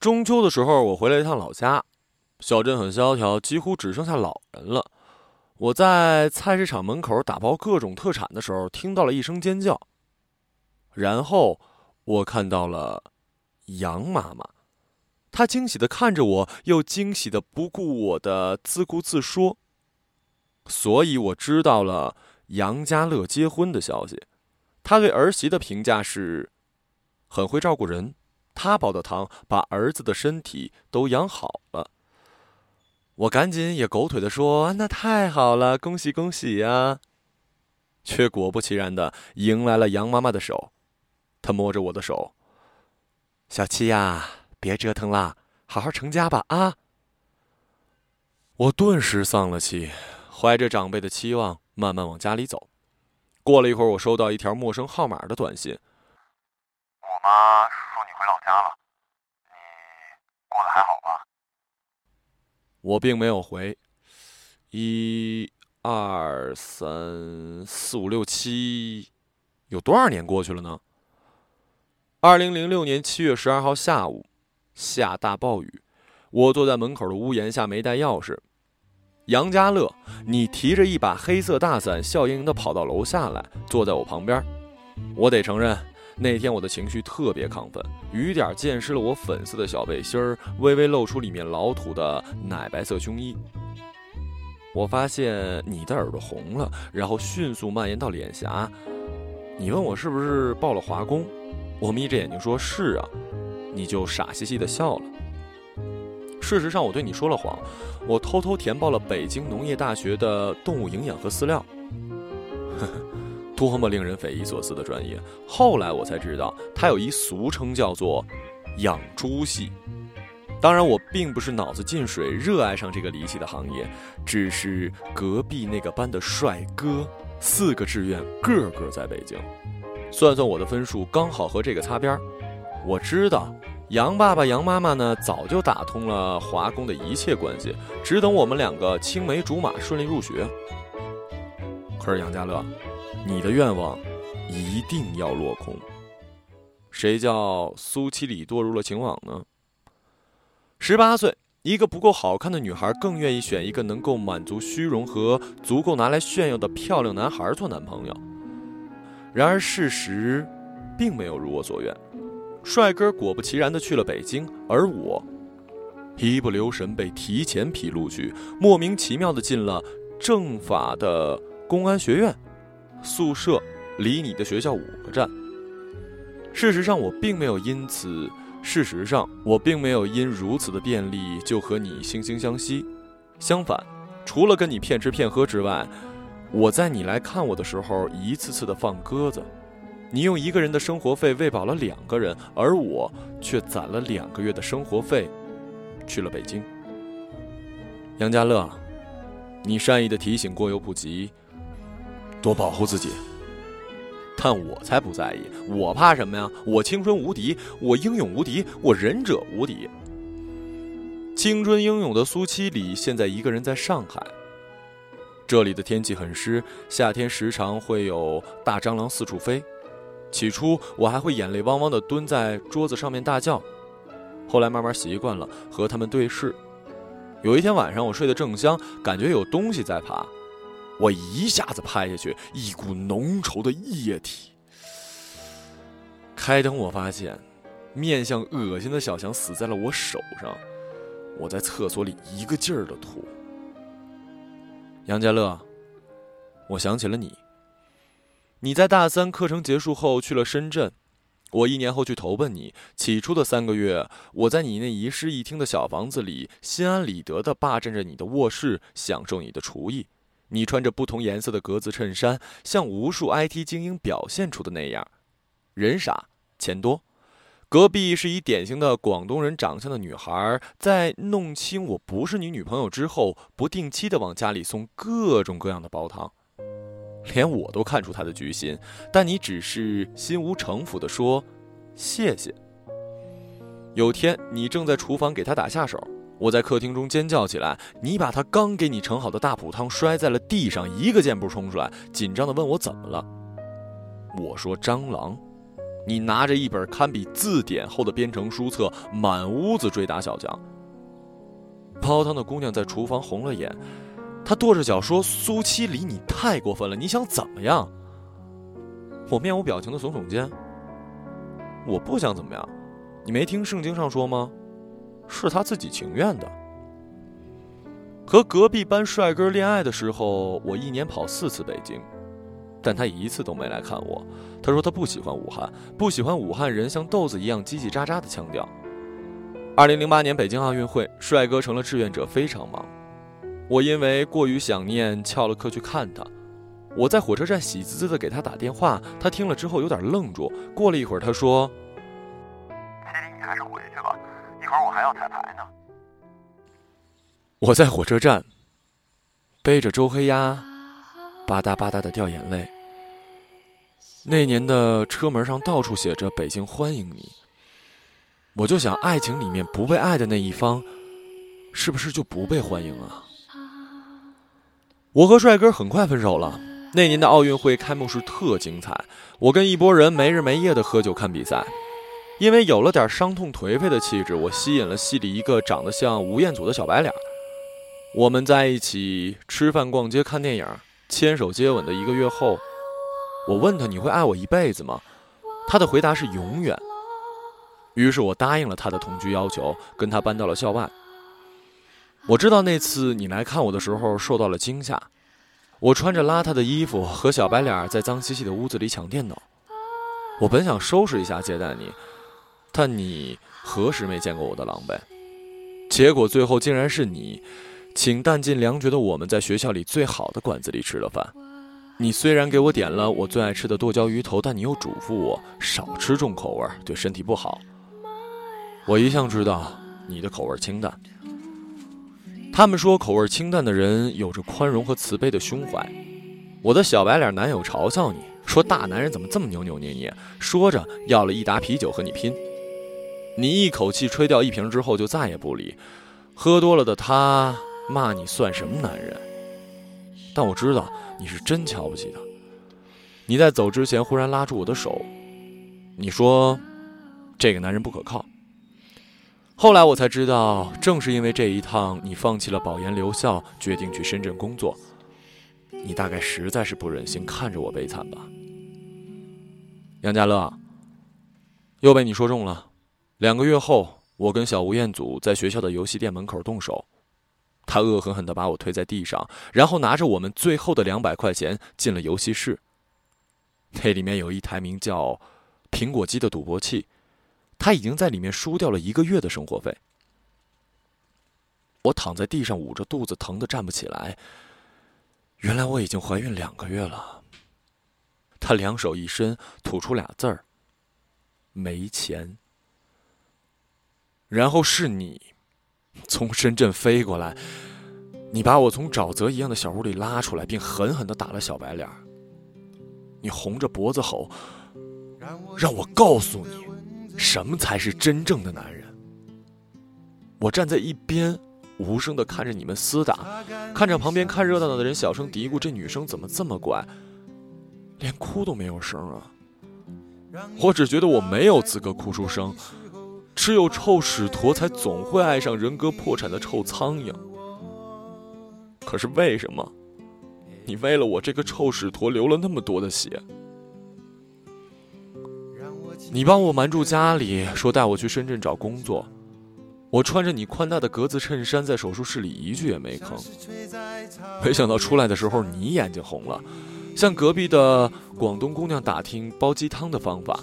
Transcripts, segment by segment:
中秋的时候，我回了一趟老家，小镇很萧条，几乎只剩下老人了。我在菜市场门口打包各种特产的时候，听到了一声尖叫，然后我看到了杨妈妈，她惊喜的看着我，又惊喜的不顾我的自顾自说。所以我知道了杨家乐结婚的消息。他对儿媳的评价是，很会照顾人。他煲的汤把儿子的身体都养好了。我赶紧也狗腿的说：“那太好了，恭喜恭喜呀！”却果不其然的迎来了杨妈妈的手。她摸着我的手：“小七呀，别折腾了，好好成家吧啊！”我顿时丧了气。怀着长辈的期望，慢慢往家里走。过了一会儿，我收到一条陌生号码的短信。我妈回老家了，你过得还好吧？我并没有回。一、二、三、四、五、六、七，有多少年过去了呢？二零零六年七月十二号下午，下大暴雨，我坐在门口的屋檐下，没带钥匙。杨家乐，你提着一把黑色大伞，笑盈盈地跑到楼下来，坐在我旁边。我得承认，那天我的情绪特别亢奋，雨点溅湿了我粉色的小背心儿，微微露出里面老土的奶白色胸衣。我发现你的耳朵红了，然后迅速蔓延到脸颊。你问我是不是报了华工，我眯着眼睛说是啊，你就傻兮兮地笑了。事实上，我对你说了谎。我偷偷填报了北京农业大学的动物营养和饲料。多么令人匪夷所思的专业！后来我才知道，它有一俗称叫做“养猪系”。当然，我并不是脑子进水，热爱上这个离奇的行业，只是隔壁那个班的帅哥，四个志愿，个个在北京。算算我的分数，刚好和这个擦边儿我知道。杨爸爸、杨妈妈呢，早就打通了华工的一切关系，只等我们两个青梅竹马顺利入学。可是杨家乐，你的愿望一定要落空。谁叫苏七里堕入了情网呢？十八岁，一个不够好看的女孩更愿意选一个能够满足虚荣和足够拿来炫耀的漂亮男孩做男朋友。然而事实，并没有如我所愿。帅哥果不其然的去了北京，而我一不留神被提前批录取，莫名其妙的进了政法的公安学院，宿舍离你的学校五个站。事实上，我并没有因此，事实上我并没有因如此的便利就和你惺惺相惜。相反，除了跟你骗吃骗喝之外，我在你来看我的时候一次次的放鸽子。你用一个人的生活费喂饱了两个人，而我却攒了两个月的生活费，去了北京。杨家乐，你善意的提醒过犹不及，多保护自己。但我才不在意，我怕什么呀？我青春无敌，我英勇无敌，我忍者无敌。青春英勇的苏七里现在一个人在上海。这里的天气很湿，夏天时常会有大蟑螂四处飞。起初我还会眼泪汪汪的蹲在桌子上面大叫，后来慢慢习惯了和他们对视。有一天晚上我睡得正香，感觉有东西在爬，我一下子拍下去，一股浓稠的液体。开灯我发现，面相恶心的小强死在了我手上，我在厕所里一个劲儿的吐。杨家乐，我想起了你。你在大三课程结束后去了深圳，我一年后去投奔你。起初的三个月，我在你那一室一厅的小房子里，心安理得地霸占着你的卧室，享受你的厨艺。你穿着不同颜色的格子衬衫，像无数 IT 精英表现出的那样，人傻钱多。隔壁是一典型的广东人长相的女孩，在弄清我不是你女朋友之后，不定期的往家里送各种各样的煲汤。连我都看出他的居心，但你只是心无城府的说：“谢谢。”有天，你正在厨房给他打下手，我在客厅中尖叫起来，你把他刚给你盛好的大补汤摔在了地上，一个箭步冲出来，紧张地问我怎么了。我说：“蟑螂。”你拿着一本堪比字典厚的编程书册，满屋子追打小强。煲汤的姑娘在厨房红了眼，她跺着脚说：“苏七离，你太过分了！你想怎么样？”我面无表情的耸耸肩：“我不想怎么样，你没听圣经上说吗？是他自己情愿的。”和隔壁班帅哥恋爱的时候，我一年跑四次北京，但他一次都没来看我。他说他不喜欢武汉，不喜欢武汉人像豆子一样叽叽喳喳的腔调。二零零八年北京奥运会，帅哥成了志愿者，非常忙。我因为过于想念，翘了课去看他。我在火车站喜滋滋的给他打电话，他听了之后有点愣住。过了一会儿，他说：“彩排呢。”我在火车站，背着周黑鸭，吧嗒吧嗒的掉眼泪。那年的车门上到处写着“北京欢迎你”，我就想，爱情里面不被爱的那一方，是不是就不被欢迎啊？我和帅哥很快分手了。那年的奥运会开幕式特精彩，我跟一拨人没日没夜的喝酒看比赛。因为有了点伤痛颓废的气质，我吸引了戏里一个长得像吴彦祖的小白脸。我们在一起吃饭、逛街、看电影，牵手接吻的一个月后，我问他：“你会爱我一辈子吗？”他的回答是“永远”。于是我答应了他的同居要求，跟他搬到了校外。我知道那次你来看我的时候受到了惊吓，我穿着邋遢的衣服和小白脸在脏兮兮的屋子里抢电脑。我本想收拾一下接待你，但你何时没见过我的狼狈？结果最后竟然是你。请弹尽粮绝的我们在学校里最好的馆子里吃了饭。你虽然给我点了我最爱吃的剁椒鱼头，但你又嘱咐我少吃重口味，对身体不好。我一向知道你的口味清淡。他们说口味清淡的人有着宽容和慈悲的胸怀。我的小白脸男友嘲笑你说大男人怎么这么扭扭捏捏，说着要了一打啤酒和你拼。你一口气吹掉一瓶之后就再也不理。喝多了的他。骂你算什么男人？但我知道你是真瞧不起他。你在走之前忽然拉住我的手，你说：“这个男人不可靠。”后来我才知道，正是因为这一趟，你放弃了保研留校，决定去深圳工作。你大概实在是不忍心看着我悲惨吧？杨家乐，又被你说中了。两个月后，我跟小吴彦祖在学校的游戏店门口动手。他恶狠狠地把我推在地上，然后拿着我们最后的两百块钱进了游戏室。那里面有一台名叫“苹果机”的赌博器，他已经在里面输掉了一个月的生活费。我躺在地上捂着肚子，疼得站不起来。原来我已经怀孕两个月了。他两手一伸，吐出俩字儿：“没钱。”然后是你。从深圳飞过来，你把我从沼泽一样的小屋里拉出来，并狠狠的打了小白脸。你红着脖子吼：“让我告诉你，什么才是真正的男人。”我站在一边，无声的看着你们厮打，看着旁边看热闹的人小声嘀咕：“这女生怎么这么乖，连哭都没有声啊！”我只觉得我没有资格哭出声。只有臭屎坨才总会爱上人格破产的臭苍蝇。可是为什么，你为了我这个臭屎坨流了那么多的血？你帮我瞒住家里，说带我去深圳找工作。我穿着你宽大的格子衬衫，在手术室里一句也没吭。没想到出来的时候，你眼睛红了，向隔壁的广东姑娘打听煲鸡汤的方法。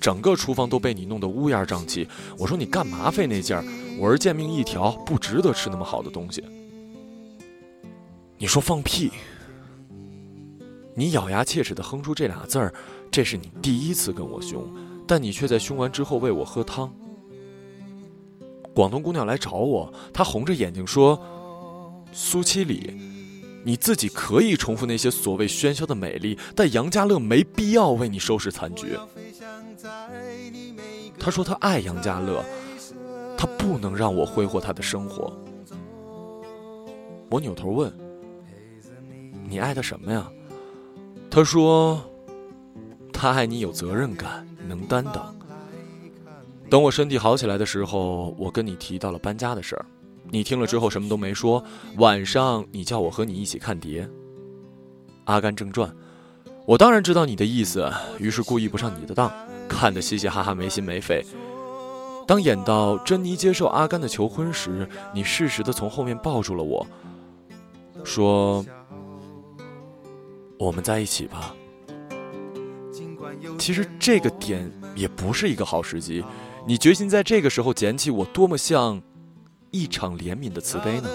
整个厨房都被你弄得乌烟瘴气。我说你干嘛费那劲儿？我是贱命一条，不值得吃那么好的东西。你说放屁！你咬牙切齿地哼出这俩字儿。这是你第一次跟我凶，但你却在凶完之后喂我喝汤。广东姑娘来找我，她红着眼睛说：“苏七里，你自己可以重复那些所谓喧嚣的美丽，但杨家乐没必要为你收拾残局。”他说他爱杨家乐，他不能让我挥霍他的生活。我扭头问：“你爱他什么呀？”他说：“他爱你有责任感，能担当。等我身体好起来的时候，我跟你提到了搬家的事儿，你听了之后什么都没说。晚上你叫我和你一起看碟，《阿甘正传》，我当然知道你的意思，于是故意不上你的当，看得嘻嘻哈哈没心没肺。当演到珍妮接受阿甘的求婚时，你适时的从后面抱住了我，说：“我们在一起吧。”其实这个点也不是一个好时机。你决心在这个时候捡起我，多么像一场怜悯的慈悲呢？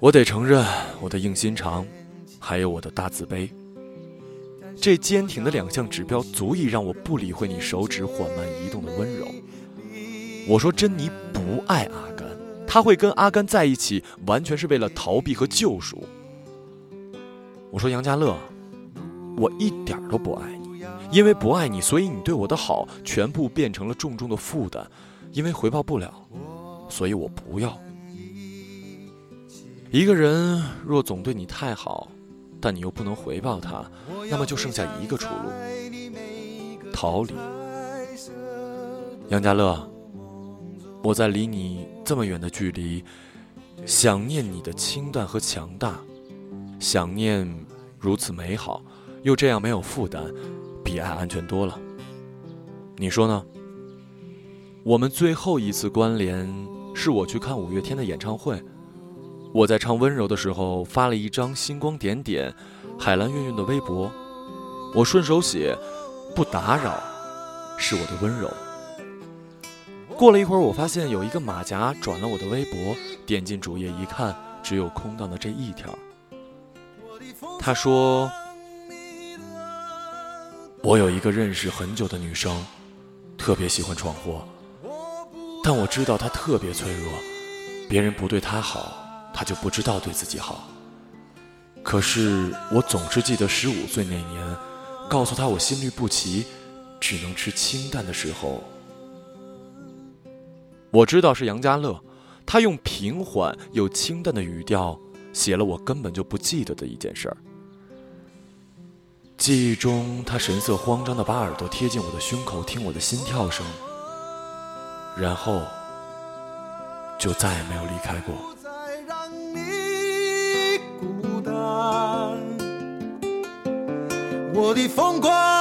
我得承认，我的硬心肠，还有我的大自卑。这坚挺的两项指标，足以让我不理会你手指缓慢移动的温柔。我说珍妮不爱阿甘，他会跟阿甘在一起，完全是为了逃避和救赎。我说杨家乐，我一点都不爱你，因为不爱你，所以你对我的好全部变成了重重的负担，因为回报不了，所以我不要。一个人若总对你太好。但你又不能回报他，那么就剩下一个出路：逃离。杨家乐，我在离你这么远的距离，想念你的清淡和强大，想念如此美好，又这样没有负担，比爱安全多了。你说呢？我们最后一次关联是我去看五月天的演唱会。我在唱温柔的时候发了一张星光点点、海蓝晕晕的微博，我顺手写“不打扰”，是我的温柔。过了一会儿，我发现有一个马甲转了我的微博，点进主页一看，只有空荡的这一条。他说：“我有一个认识很久的女生，特别喜欢闯祸，但我知道她特别脆弱，别人不对她好。”他就不知道对自己好。可是我总是记得十五岁那年，告诉他我心律不齐，只能吃清淡的时候。我知道是杨家乐，他用平缓又清淡的语调写了我根本就不记得的一件事儿。记忆中，他神色慌张的把耳朵贴近我的胸口听我的心跳声，然后就再也没有离开过。我的风光，